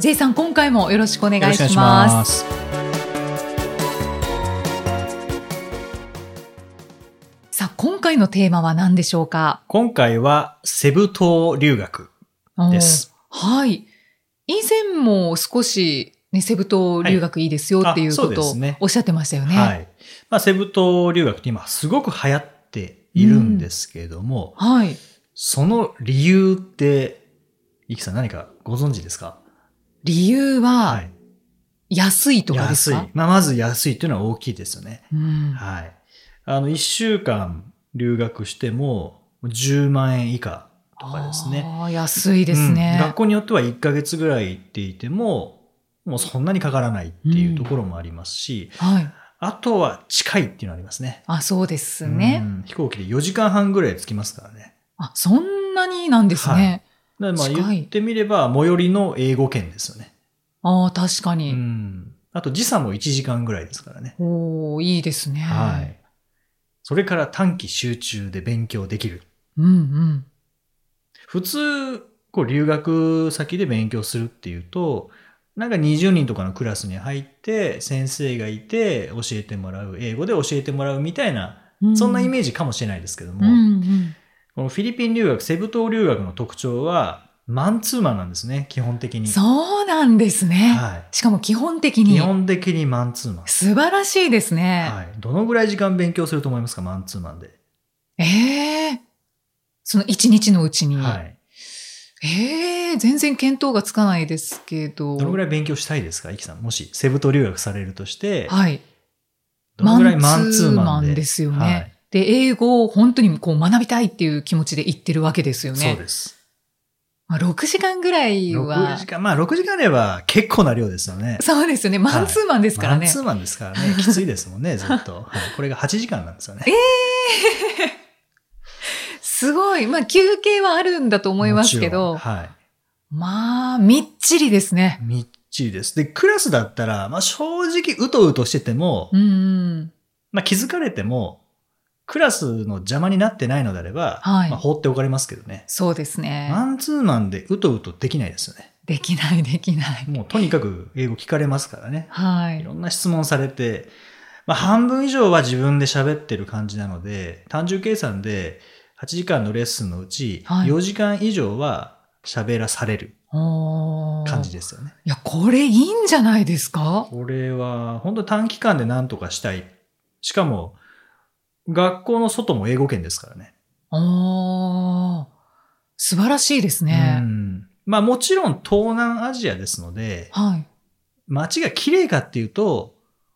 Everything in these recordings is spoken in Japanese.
J さん今回もよろしくお願いしまますす。さあ今回のテーマは何でしょうか？今回はセブ島留学です。はい。以前も少し、ね、セブ島留学いいですよっていうことをおっしゃってましたよね。はい。まあ、セブ島留学って今すごく流行っているんですけれども、はい。その理由って、イキさん何かご存知ですか？理由は、はい。安いとかですか？安い。まあ、まず安いっていうのは大きいですよね。うん。はい。あの、一週間留学しても10万円以下とかですね。安いですね。うん学校によっては1ヶ月ぐらい行っていても、もうそんなにかからないっていうところもありますし、はい。あとは近いっていうのありますね。あ、そうですね。うん飛行機で4時間半ぐらい着きますからね。あ、そんなになんですね。だからまあ言ってみれば最寄りの英語圏ですよね。ああ、確かうに。ん。あと時差も1時間ぐらいですからね。おーいいですね。はい。それから短期集中で勉強できる。うんうん。普通、こう留学先で勉強するっていうと、なんか20人とかのクラスに入って、先生がいて教えてもらう、英語で教えてもらうみたいな、そんなイメージかもしれないですけども、うんうん。このフィリピン留学、セブ島留学の特徴は、マンツーマンなんですね、基本的に。そうなんですね。はい。しかも基本的に基本的にマンツーマン。素晴らしいですね。はい。どのぐらい時間勉強すると思いますか、マンツーマンで？ええその一日のうちに。はい。ええ全然見当がつかないですけど。どのぐらい勉強したいですか、イキさん？もし、セブ島留学されるとして、はい。どのぐらいマンツーマンで？ですよね。はいで、英語を本当にこう学びたいっていう気持ちで言ってるわけですよね。そうです。まあ、6時間ぐらいは6時。間、まあ6時間あれば結構な量ですよね。そうですよね。マンツーマンですからね。マンツーマンですからね。きついですもんね、ずっと。はい、これが8時間なんですよね。すごい。まあ、休憩はあるんだと思いますけど、はまあ、みっちりですねい。。みっちりです。で、クラスだったら、まあ正直うとうとしてても、うんうん。まあ気づかれても、クラスの邪魔になってないのであれば、はいまあ放っておかれますけどね。そうですね。マンツーマンでうとうとできないですよね。できない、できない。もうとにかく英語聞かれますからね。はいい。ろんな質問されて、まあ半分以上は自分で喋ってる感じなので、単純計算で8時間のレッスンのうちはい4時間以上は喋らされる感じですよね。いや、これいいんじゃないですか？これは本当短期間で何とかしたい。しかも、学校の外も英語圏ですからね。おー素晴らしいですねう。んまあもちろん東南アジアですので、はい。街が綺麗かっていうと、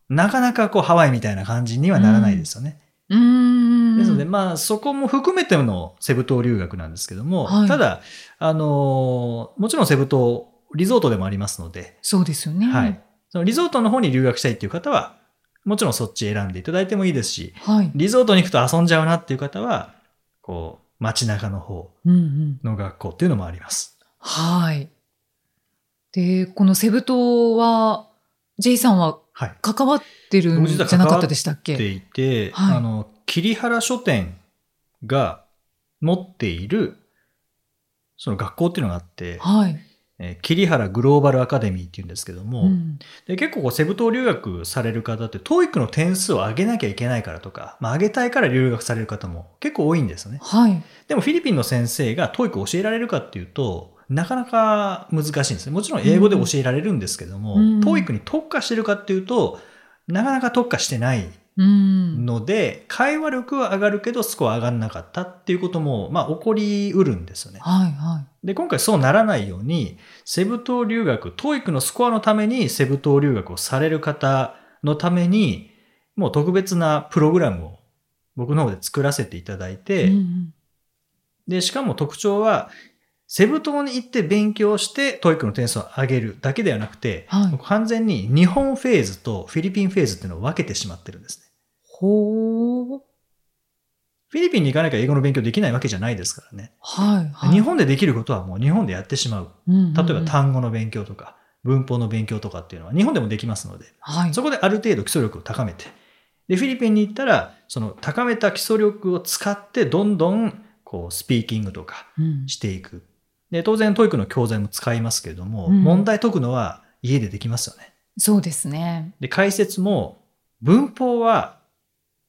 なかなかこうハワイみたいな感じにはならないですよね。うーん。ですので、まあそこも含めてのセブ島留学なんですけども、はいただ、あのーもちろんセブ島、リゾートでもありますので、そうですよね。はい。そのリゾートの方に留学したいっていう方は、もちろんそっち選んでいただいてもいいですし、はい。リゾートに行くと遊んじゃうなっていう方は、こう、街中の方うんうん。の学校っていうのもあります。はい。で、このセブ島は、J さんははい。関わってるんじゃなかったでしたっけ？っていて、はいあの、桐原書店が持っている、その学校っていうのがあって、はい。えー桐原グローバルアカデミーっていうんですけども、うんで結構こうセブ島留学される方って、TOEIC の点数を上げなきゃいけないからとか、まあ上げたいから留学される方も結構多いんですよね。はい。でもフィリピンの先生が TOEIC を教えられるかっていうと、なかなか難しいんですね。もちろん英語で教えられるんですけども、うん TOEIC に特化してるかっていうと、なかなか特化してないうん。ので、会話力は上がるけどスコア上がんなかったっていうことも、まあ起こりうるんですよね。はい、はで、今回そうならないように、セブ島留学、TOEIC のスコアのためにセブ島留学をされる方のために、もう特別なプログラムを僕の方で作らせていただいて、い。うんで、しかも特徴は、セブ島に行って勉強して、 TOEIC の点数を上げるだけではなくて、はい完全に日本フェーズとフィリピンフェーズっていうのを分けてしまってるんですね。ほう。フィリピンに行かなきゃ英語の勉強できないわけじゃないですからね。はい、はい。日本でできることはもう日本でやってしまう。うんうんうん、例えば単語の勉強とか、文法の勉強とかっていうのは日本でもできますので、はい。そこである程度基礎力を高めて、で、フィリピンに行ったら、その高めた基礎力を使って、どんどん、こう、スピーキングとかうんしていく。で、当然、 TOEIC の教材も使いますけれども、うん問題解くのは家でできますよね。そうですね。で、解説も、文法は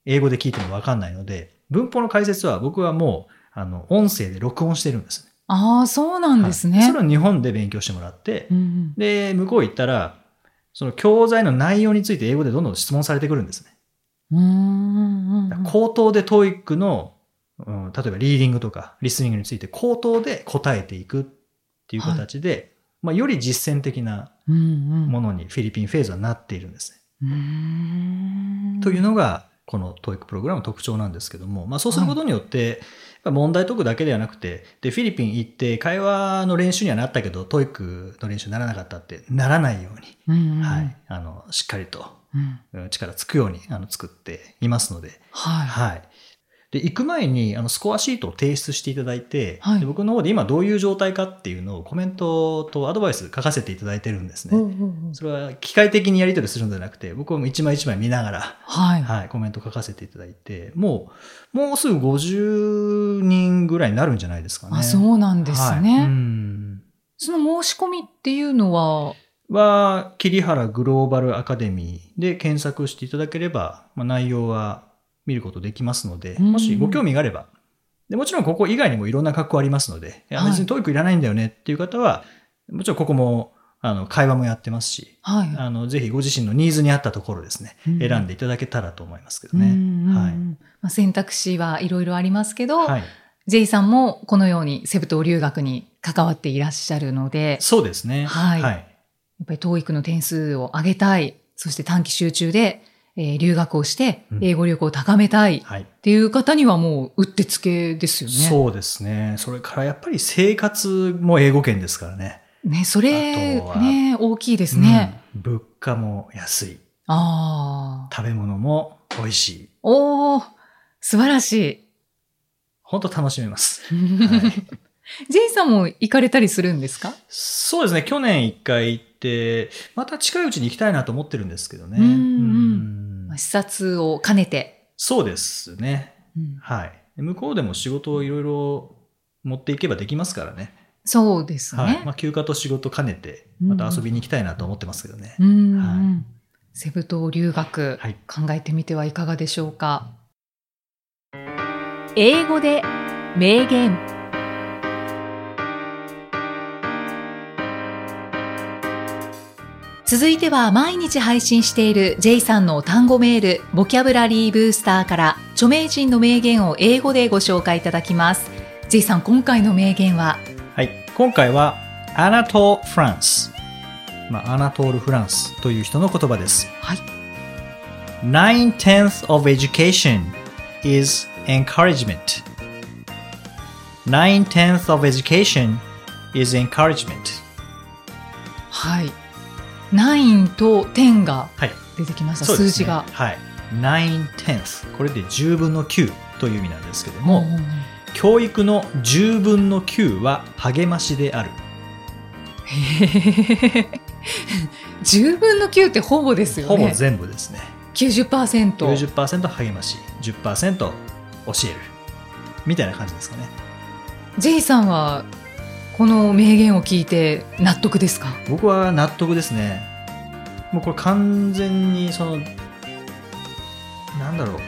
英語で聞いてもわかんないので、文法の解説は僕はもう、あの、音声で録音してるんですね。ああ、そうなんですね。はいそれを日本で勉強してもらって、うんうんで、向こう行ったら、その教材の内容について英語でどんどん質問されてくるんですね。うーん口頭で TOEIC の、うん、例えばリーディングとかリスニングについて口頭で答えていくっていう形で、まあ、より実践的なものにフィリピンフェーズはなっているんですね。うーんというのが、この TOEIC プログラムの特徴なんですけども、まあ、そうすることによって、問題解くだけではなくて、で、フィリピン行って会話の練習にはなったけど、TOEIC の練習にならなかったってならないように、うんうんはい、あの、しっかりと力つくようにあの作っていますので、はい。はい。で、行く前に、あの、スコアシートを提出していただいて、はいで僕の方で今どういう状態かっていうのをコメントとアドバイス書かせていただいてるんですね。うんうんうんそれは機械的にやり取りするのではなくて、僕は一枚一枚見ながら、はい。はい、コメント書かせていただいて、もう、もうすぐ50人ぐらいになるんじゃないですかね。あ、そうなんですはいね。うんその申し込みっていうのは、は、桐原グローバルアカデミーで検索していただければ、まあ、内容は見ることできますので、うんもしご興味があれば、でもちろんここ以外にもいろんな学校ありますので、い別に TOEIC いらないんだよねっていう方は、もちろんここもあの会話もやってますし、はい。あのぜひご自身のニーズに合ったところですね、うん選んでいただけたらと思いますけどうんね。はいまあ、選択肢はいろいろありますけど、はい。J さんもこのようにセブ島留学に関わっていらっしゃるので、そうですね。はいはい。やっぱり TOEIC の点数を上げたい、そして短期集中で、えー留学をしてうん英語力を高めたいっはいていう方にはもううってつけですよね。そうですね。それからやっぱり生活も英語圏ですからね。ね、それね、大きいですね。うん物価も安い。ああ。食べ物も美味しい。おー、素晴らしい。本当楽しめます。J さんも行かれたりするんですか？そうですね。去年一回行って、また近いうちに行きたいなと思ってるんですけどね。うんうんうんまあ視察を兼ねて。そうですね。うんはい。向こうでも仕事をいろいろ持っていけばできますからね。そうですね。はい。まあ休暇と仕事兼ねて、また遊びに行きたいなと思ってますけどね。うんうんはセブ島留学、はい考えてみてはいかがでしょうか？英語で名言続いては毎日配信している J さんの単語メールボキャブラリーブースターから著名人の名言を英語でご紹介いただきます J さん今回の名言は？はい。今回は、アナトール・フランス。まあ、アナトール・フランスという人の言葉です。はい Nine tenths of education is encouragement. Nine tenths of education is encouragement. はい9と10がはい。出てきました、そうですね数字がはい。nine tenths。これで10分の9という意味なんですけども、うん教育の10分の9は励ましである。へへ10分の9ってほぼですよね。ほぼ全部ですね。90%。90%励まし、10%教える。みたいな感じですかね。J さんはこの名言を聞いて納得ですか？僕は納得ですね。もうこれ完全にその、なんだろう。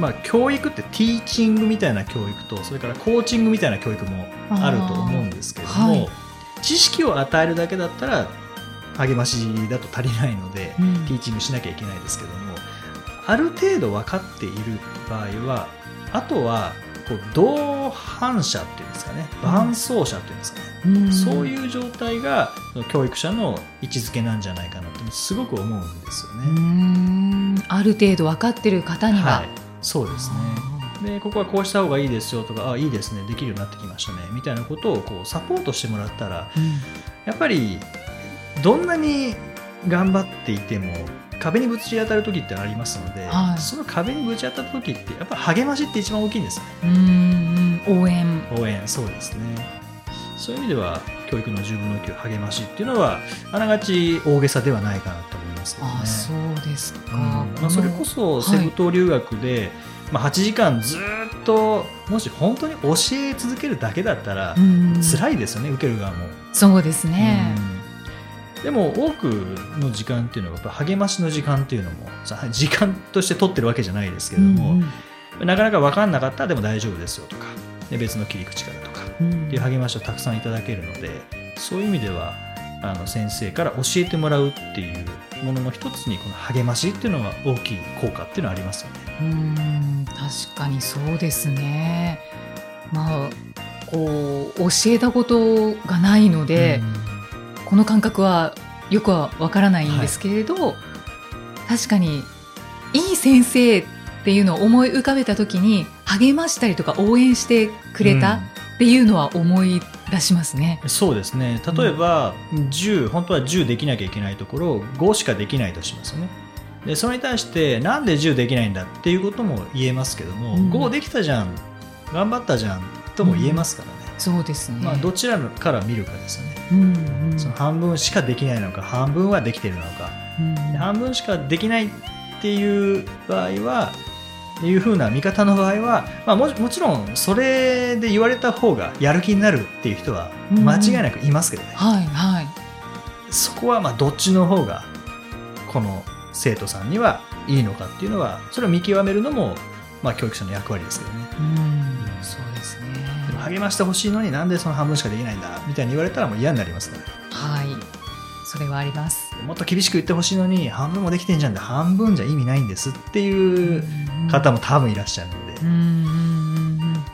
まあ教育ってティーチングみたいな教育と、それからコーチングみたいな教育もあると思うんですけれども、はい知識を与えるだけだったら励ましだと足りないので、うんティーチングしなきゃいけないですけども、ある程度分かっている場合は、あとは、こう同伴者っていうんですかね、伴走者っていうんですかね、うん。そういう状態が教育者の位置づけなんじゃないかなってすごく思うんですよね。ん。ある程度分かってる方には、はい、そうですね。でここはこうした方がいいですよとかあいいですね。できるようになってきましたね。みたいなことをこうサポートしてもらったらやっぱりどんなに頑張っていても壁にぶち当たる時ってありますので、はい。その壁にぶち当たった時ってやっぱ励ましって一番大きいんですよね。うんうん。応援。応援。そうですね。そういう意味では教育の10分の9励ましっていうのはあながち大げさではないかなと思いますけどね。あそうですか、うん。まあ、それこそセブ島留学で、まあ、8時間ずっともし本当に教え続けるだけだったらうん。辛いですよね、受ける側も。そうですね、うんでも多くの時間っていうのはやっぱ励ましの時間っていうのもさ 時間として取ってるわけじゃないですけれども、なかなか分かんなかったらでも大丈夫ですよとかで別の切り口からとかうん。っていう励ましをたくさんいただけるのでそういう意味ではあの先生から教えてもらうっていうものの一つにこの励ましっていうのが大きい効果っていうのはありますよね。うん確かにそうですね。まあこう教えたことがないので、この感覚はよくはわからないんですけれど、確かにいい先生っていうのを思い浮かべた時に励ましたりとか応援してくれたっていうのは思い出しますね。そうですね。例えば、10本当は10できなきゃいけないところを5しかできないとしますよね。でそれに対してなんで10できないんだっていうことも言えますけども、うん。5できたじゃん。頑張ったじゃんとも言えますからね、そうですね。まあ、どちらから見るかですよね、うんうん。その半分しかできないのか半分はできてるのか。うん。で半分しかできないっていう場合はいうふうな見方の場合は、まあ、ももちろんそれで言われた方がやる気になるっていう人は間違いなくいますけどね、はいはい。そこはまあどっちの方がこの生徒さんにはいいのかっていうのはそれを見極めるのもまあ教育者の役割ですけどね。うん励ましてほしいのになんでその半分しかできないんだ？みたいに言われたらもう嫌になりますからはい。それはあります。もっと厳しく言ってほしいのに半分もできてんじゃんで半分じゃ意味ないんです。っていう方も多分いらっしゃるので、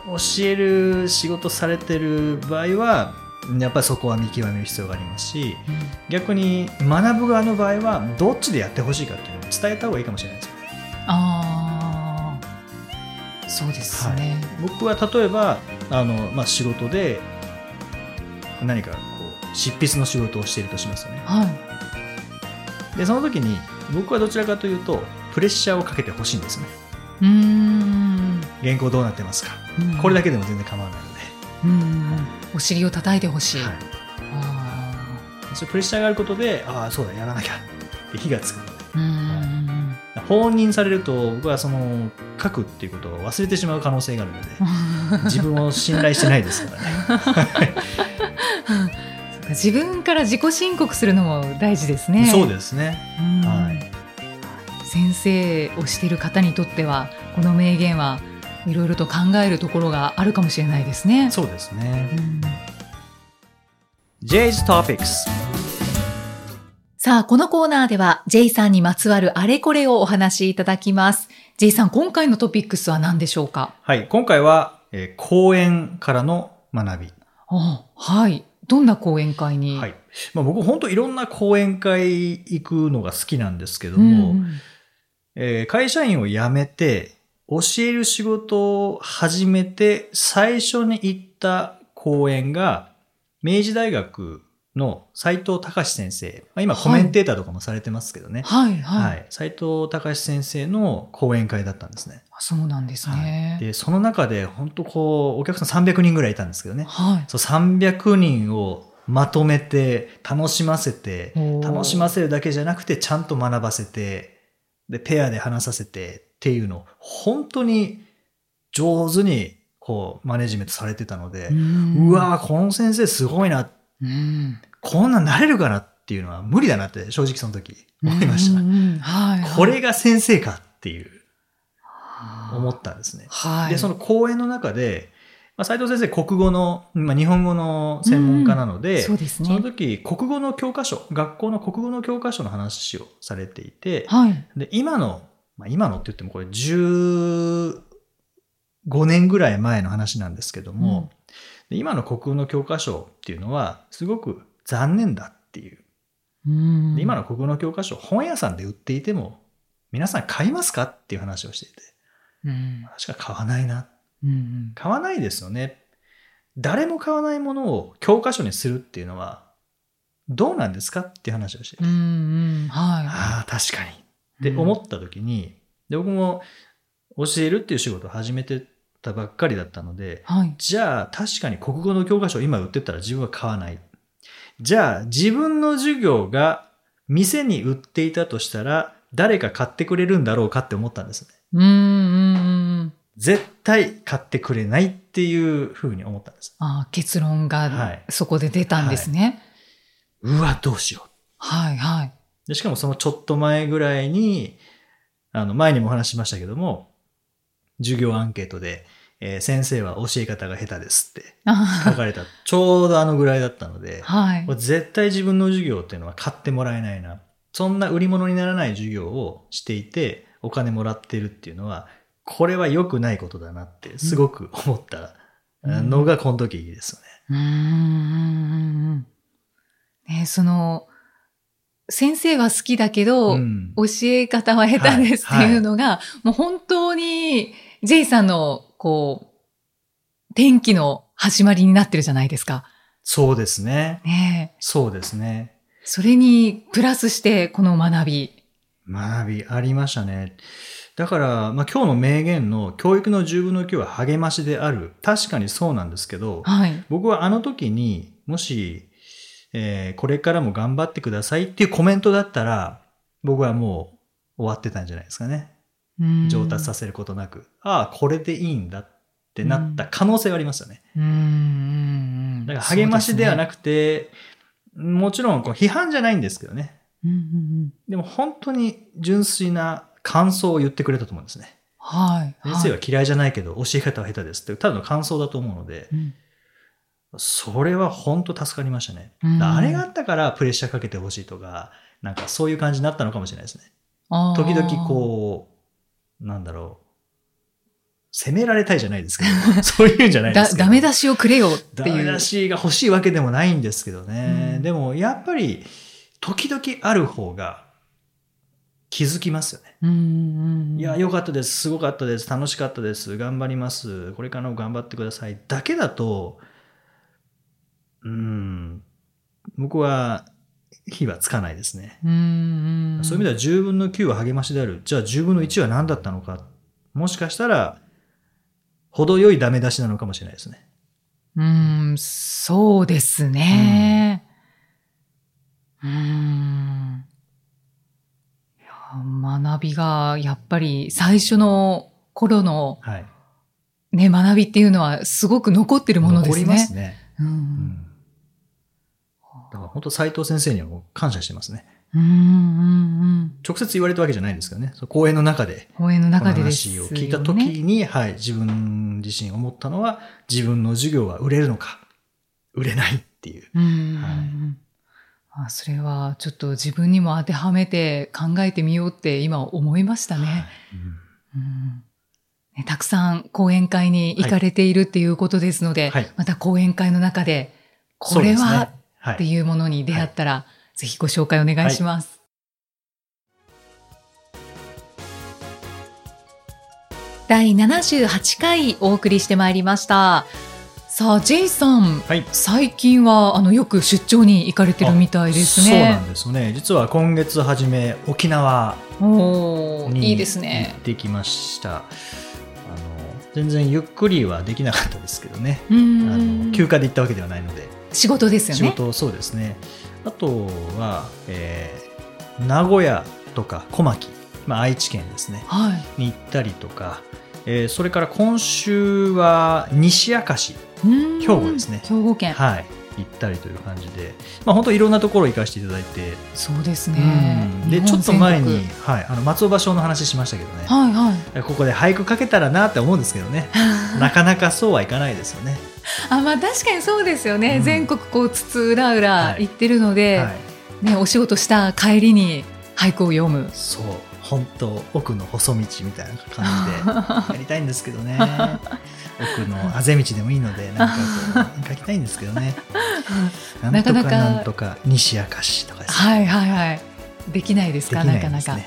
教える仕事されてる場合はやっぱりそこは見極める必要がありますしうん。逆に学ぶ側の場合はどっちでやってほしいかっていうのを伝えた方がいいかもしれないですよ。ねああ、そうですね。僕は例えばあの、まあ、仕事で何かこう執筆の仕事をしているとしますよね。はい。でその時に僕はどちらかというとプレッシャーをかけてほしいんですね。うーん。原稿どうなってますか？うん。これだけでも全然構わないので、うんうんお尻を叩いてほしい。はい。あそういうプレッシャーがあることでああそうだやらなきゃって火がつくので。うん放任されると僕はその書くっていうことを忘れてしまう可能性があるのでうん 自分を信頼してないですからね。自分から自己申告するのも大事ですね。そうですね。うん。はい。先生をしている方にとってはこの名言はいろいろと考えるところがあるかもしれないですね。そうですね。うん。J's Topics さあ、このコーナーでは J さんにまつわるあれこれをお話しいただきます。J さん、今回のトピックスは何でしょうか？はい。今回は、えー講演からの学び。あはい。どんな講演会に、はい。まあ、僕本当いろんな講演会行くのが好きなんですけどうんも、うん。えー会社員を辞めて教える仕事を始めて最初に行った講演が明治大学の斉藤隆先生、まあ、今コメンテーターとかもされてますけどね、はい、はい、はい。斉藤隆先生の講演会だったんですね。あそうなんですはい。ね。でその中で本当こうお客さん300人ぐらいいたんですけどね。はい。そう300人をまとめて楽しませて楽しませるだけじゃなくてちゃんと学ばせてでペアで話させてっていうのを本当に上手にこうマネジメントされてたので、ん。うわーこの先生すごいなうん。こんなんなれるかなっていうのは無理だなって正直その時思いました、うんうんはい、はい。これが先生かっていう思ったんですね。はい。でその講演の中で、まあ、斉藤先生国語の、まあ、日本語の専門家なので、そうですね。その時国語の教科書学校の国語の教科書の話をされていて、はい。で今の、まあ、今のって言ってもこれ15年ぐらい前の話なんですけども、で今の国語の教科書っていうのはすごく残念だっていう。うん。で今の国語の教科書本屋さんで売っていても皆さん買いますかっていう話をしていて。うん。確か買わないな。うんうん。買わないですよね。誰も買わないものを教科書にするっていうのは、どうなんですかっていう話をして、うんうん。はい。ああ、確かに。って思った時に、で僕も教えるっていう仕事を始めてたばっかりだったので、はいじゃあ確かに国語の教科書を今売ってたら自分は買わない。じゃあ自分の授業が店に売っていたとしたら誰か買ってくれるんだろうかって思ったんですね。うん絶対買ってくれないっていうふうに思ったんです。あー結論はがいそこで出たんですね。うわ、どうしよう。はいはい。でしかもそのちょっと前ぐらいに、あの前にもお話ししましたけども、授業アンケートで、えー先生は教え方が下手ですってあ書かれた、ちょうどあのぐらいだったのでー、はい。絶対自分の授業っていうのは買ってもらえないな。そんな売り物にならない授業をしていて、お金もらってるっていうのは、これは良くないことだなって、すごく思ったうん。のがこの時ですよね。うーん。ねその先生は好きだけど、うん教え方は下手ですっていうのが、もう本当に J さんのこう転機の始まりになってるじゃないですか。そうですね。ねえそうですね。それにプラスしてこの学び。学びありましたね。だから、まあ、今日の名言の教育の10分の9は励ましである。確かにそうなんですけど、はい。僕はあの時にもし、えーこれからも頑張ってくださいっていうコメントだったら、僕はもう終わってたんじゃないですかね。うん上達させることなく、ああ、これでいいんだってなった可能性はありますよね。うん。だから励ましではなく、くて、もちろんこう批判じゃないんですけどね。うんうんうん、でも本当に純粋な感想を言ってくれたと思うんですね。はい。先生は嫌いじゃないけど教え方は下手ですって、ただの感想だと思うので、うんそれは本当助かりましたね。うんあれがあったからプレッシャーかけてほしいとか、なんかそういう感じになったのかもしれないですね。時々こう、なんだろう、責められたいじゃないですけど、そういうんじゃないでだすけど。ダメ出しをくれよっていう。ダメ出しが欲しいわけでもないんですけどね。うんでもやっぱり、時々ある方が気づきますよね。うんうんうんいや、良かったです。すごかったです。楽しかったです。頑張ります。これからも頑張ってください。だけだと、うん、僕は火はつかないですね。うんうんそういう意味では10分の9は励ましである。じゃあ10分の1は何だったのか。もしかしたら、程よいダメ出しなのかもしれないですね。うん、そうですね。うん。いや学びが、やっぱり最初の頃のはい。ね、学びっていうのはすごく残ってるものですね。残りますね。う。うんん。だから本当斉藤先生にはもう感謝してますね。うんうんうん。直接言われたわけじゃないんですけどね。講演の中で、講演の中でね。話を聞いた時に、はい、自分自身思ったのは、自分の授業は売れるのか、売れないっていう。うんはいあそれはちょっと自分にも当てはめて考えてみようって今思いましたね。はいうんうんねたくさん講演会に行かれているっていうことですので、はいまた講演会の中で、これは。っていうものに出会ったら、ぜひご紹介お願いします。第78回お送りしてまいりました。さあ、J さん、はい。最近はあのよく出張に行かれてるみたいですそうなね。んですよね。実は今月初め、沖縄にいいです行ねっ。てきました。あの、全然ゆっくりはできなかったですけどね。うあんの休暇で行ったわけではないので。仕事ですよね。仕事そうですねあとは、えー名古屋とか小牧、まあ、愛知県ですねはい。に行ったりとか、えーそれから今週は西明石、うん兵庫ですね兵庫県。はい、行ったりという感じで、まあ、本当いろんなところ行かせていただいて、そうですねうん。でちょっと前に全、はい、あの松尾芭蕉の話しましたけどね、国はいはい。ここで俳句書けたらなって思うんですけどね なかなかそうはいかないですよね。あまあ確かにそうですよね、うん。全国こう津々浦々はい。行ってるので、はい。ね、お仕事した帰りに俳句を読む。そう。本当奥の細道みたいな感じで やりたいんですけどね。奥のあぜ道でもいいのでなんかこう書きたいんですけどね。なんとかなんとか西明石とかですね。はいはいはい。できないですか？なかなか。はい。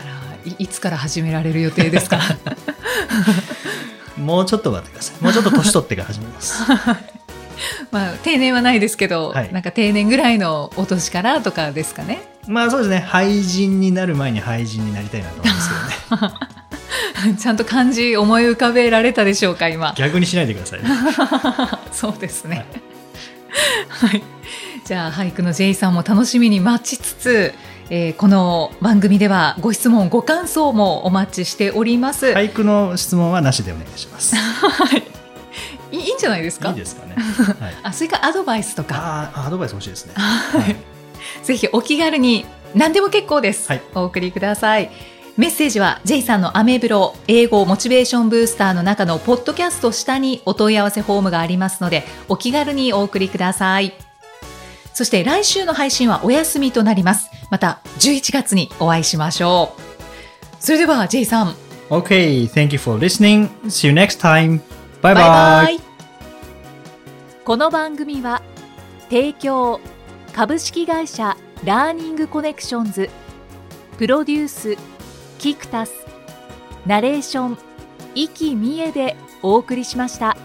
あらい いつから始められる予定ですか？もうちょっと待ってください。もうちょっと年取ってから始めます。まあ定年はないですけど、はいなんか定年ぐらいのお年からとかですかね。まあそうですね。廃人になる前に廃人になりたいなと思うんですけどね。ちゃんと漢字思い浮かべられたでしょうか今。逆にしないでくださいね。そうですね。はい。じゃあ俳句の J さんも楽しみに待ちつつ、えーこの番組ではご質問ご感想もお待ちしております。俳句の質問はなしでお願いします。いいいんじゃないですか？いいですかね。はい。あ、それからアドバイスとか、あーアドバイス欲しいですね。はいぜひお気軽に何でも結構です。はいお送りください。メッセージは J さんのアメブロ英語モチベーションブースターの中のポッドキャスト下にお問い合わせフォームがありますのでお気軽にお送りください。そして来週の配信はお休みとなります。また11月にお会いしましょう。それでは J さん、Okay, thank you for listening. See you next time. Bye bye. この番組は提供株式会社ラーニングコネクションズプロデュースキクタスナレーション生きみえでお送りしました。